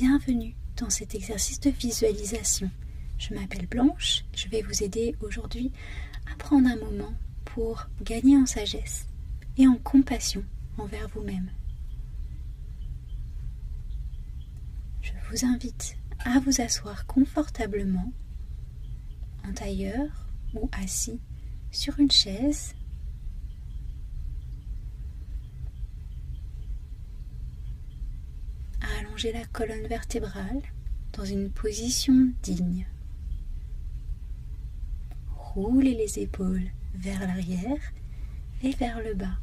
Bienvenue dans cet exercice de visualisation. Je m'appelle Blanche, je vais vous aider aujourd'hui à prendre un moment pour gagner en sagesse et en compassion envers vous-même. Je vous invite à vous asseoir confortablement en tailleur ou assis sur une chaise la colonne vertébrale dans une position digne. Roulez les épaules vers l'arrière et vers le bas.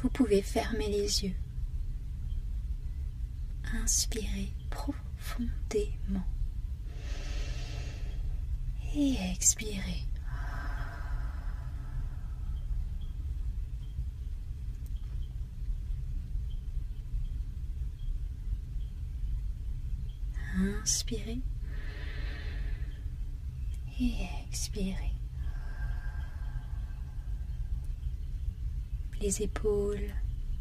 Vous pouvez fermer les yeux. Inspirez profondément. Et expirez. Inspirez et expirez. Les épaules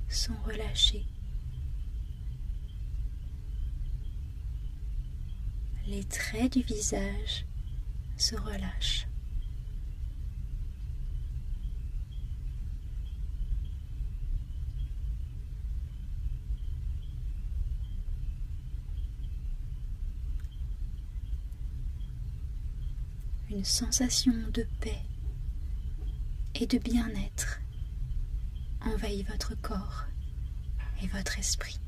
sont relâchées. Les traits du visage se relâchent. Une sensation de paix et de bien-être envahit votre corps et votre esprit.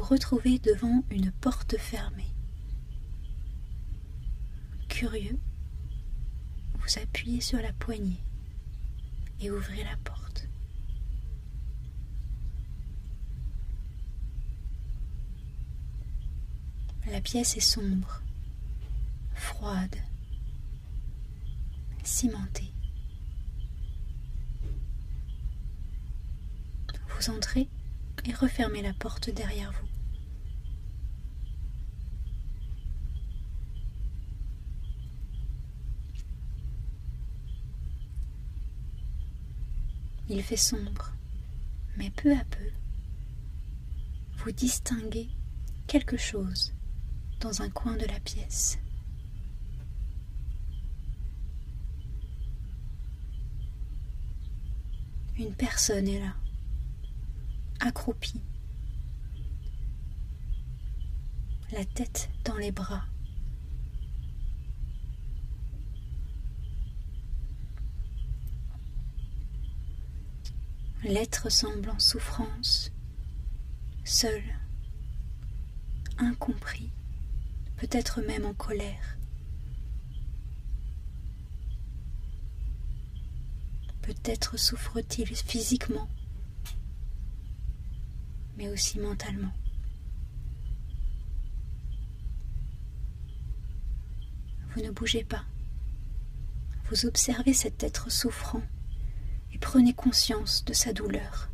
Vous retrouvez devant une porte fermée. Curieux, vous appuyez sur la poignée et ouvrez la porte. La pièce est sombre, froide, cimentée. Vous entrez et refermez la porte derrière vous. Il fait sombre, mais peu à peu, vous distinguez quelque chose dans un coin de la pièce. Une personne est là accroupie, la tête dans les bras. L'être semble en souffrance, seul, incompris, peut-être même en colère. Peut-être souffre-t-il physiquement mais aussi mentalement. Vous ne bougez pas. Vous observez cet être souffrant et prenez conscience de sa douleur.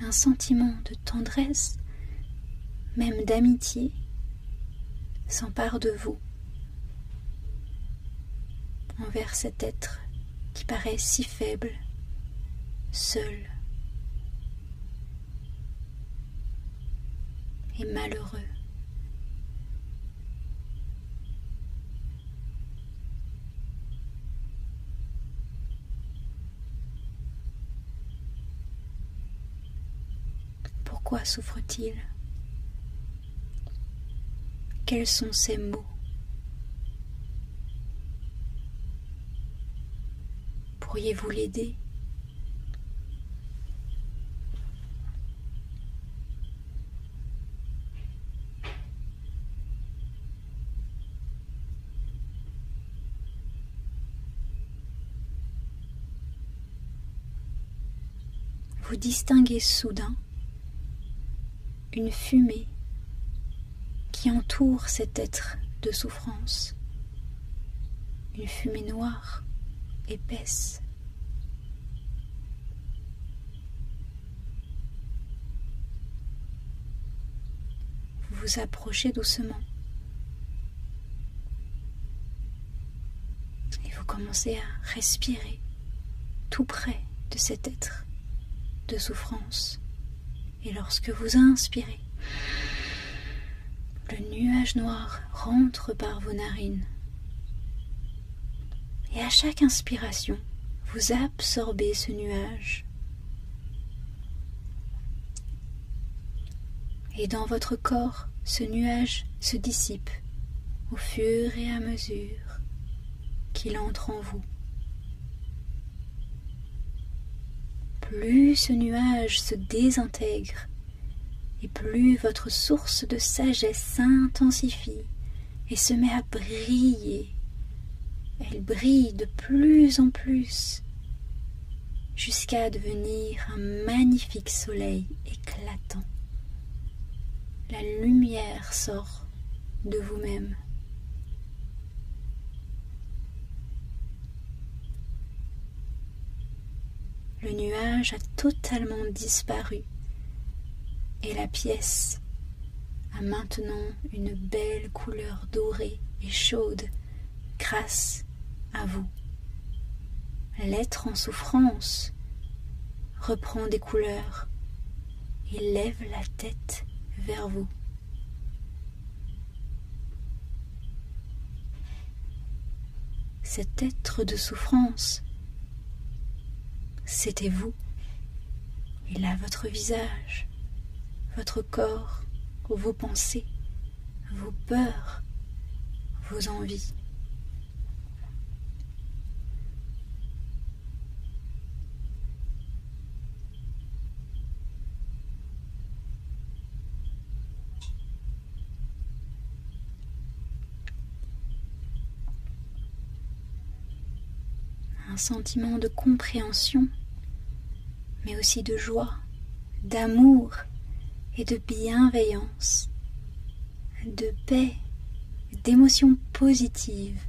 Un sentiment de tendresse, même d'amitié, s'empare de vous envers cet être qui paraît si faible, seul et malheureux. Pourquoi souffre-t-il? Quels sont ses mots? Pourriez-vous l'aider? Vous distinguez soudain une fumée qui entoure cet être de souffrance, une fumée noire, épaisse. Vous vous approchez doucement et vous commencez à respirer tout près de cet être de souffrance. Et lorsque vous inspirez, le nuage noir rentre par vos narines. Et à chaque inspiration, vous absorbez ce nuage. Et dans votre corps, ce nuage se dissipe au fur et à mesure qu'il entre en vous. Plus ce nuage se désintègre, et plus votre source de sagesse s'intensifie et se met à briller. Elle brille de plus en plus jusqu'à devenir un magnifique soleil éclatant. La lumière sort de vous-même. Le nuage a totalement disparu et la pièce a maintenant une belle couleur dorée et chaude grâce à vous. L'être en souffrance reprend des couleurs et lève la tête vers vous. Cet être de souffrance c'était vous. Il a votre visage, votre corps, vos pensées, vos peurs, vos envies. Un sentiment de compréhension, mais aussi de joie, d'amour et de bienveillance, de paix, d'émotions positives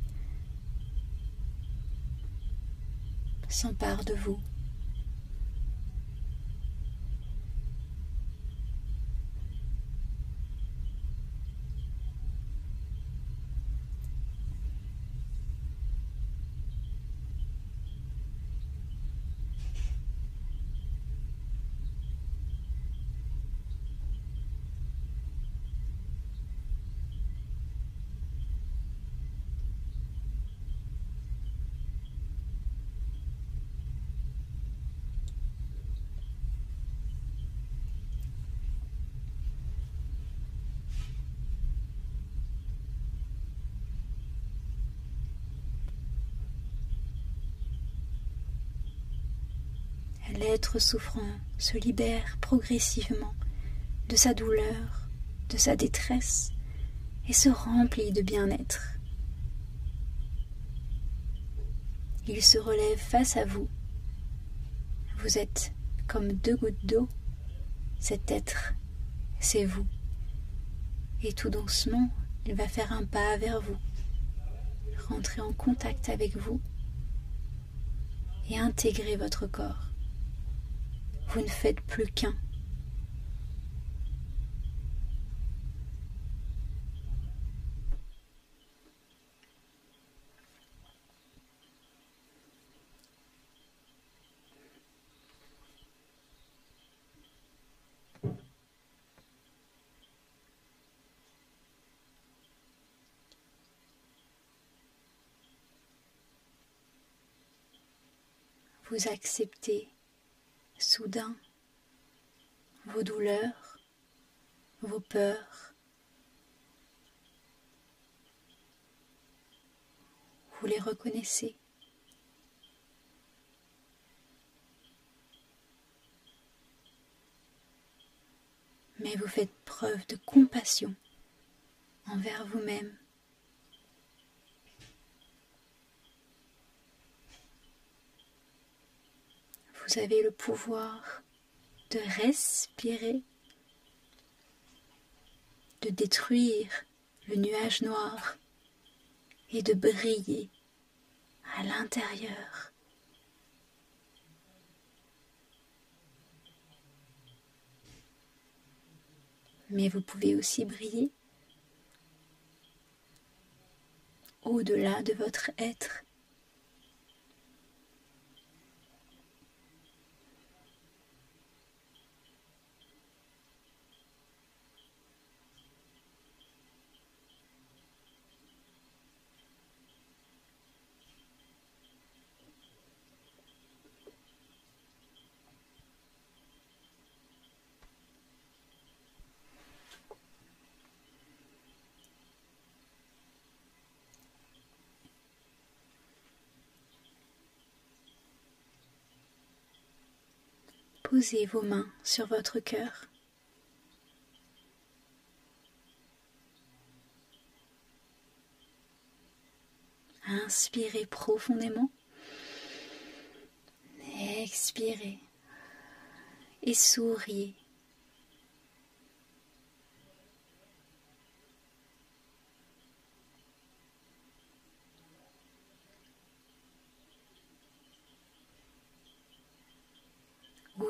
s'empare de vous. L'être souffrant se libère progressivement de sa douleur, de sa détresse, et se remplit de bien-être. Il se relève face à vous. Vous êtes comme deux gouttes d'eau. Cet être, c'est vous. Et tout doucement, il va faire un pas vers vous, rentrer en contact avec vous et intégrer votre corps. Vous ne faites plus qu'un. Vous acceptez soudain vos douleurs, vos peurs. Vous les reconnaissez. Mais vous faites preuve de compassion envers vous-même Vous avez le pouvoir de respirer, de détruire le nuage noir et de briller à l'intérieur. Mais vous pouvez aussi briller au-delà de votre être. Posez vos mains sur votre cœur. Inspirez profondément. Expirez et souriez.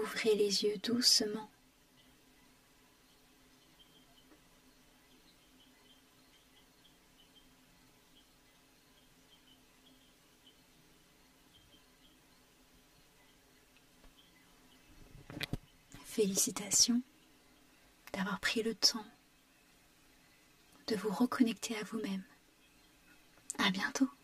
Ouvrez les yeux doucement. Félicitations d'avoir pris le temps de vous reconnecter à vous-même. À bientôt.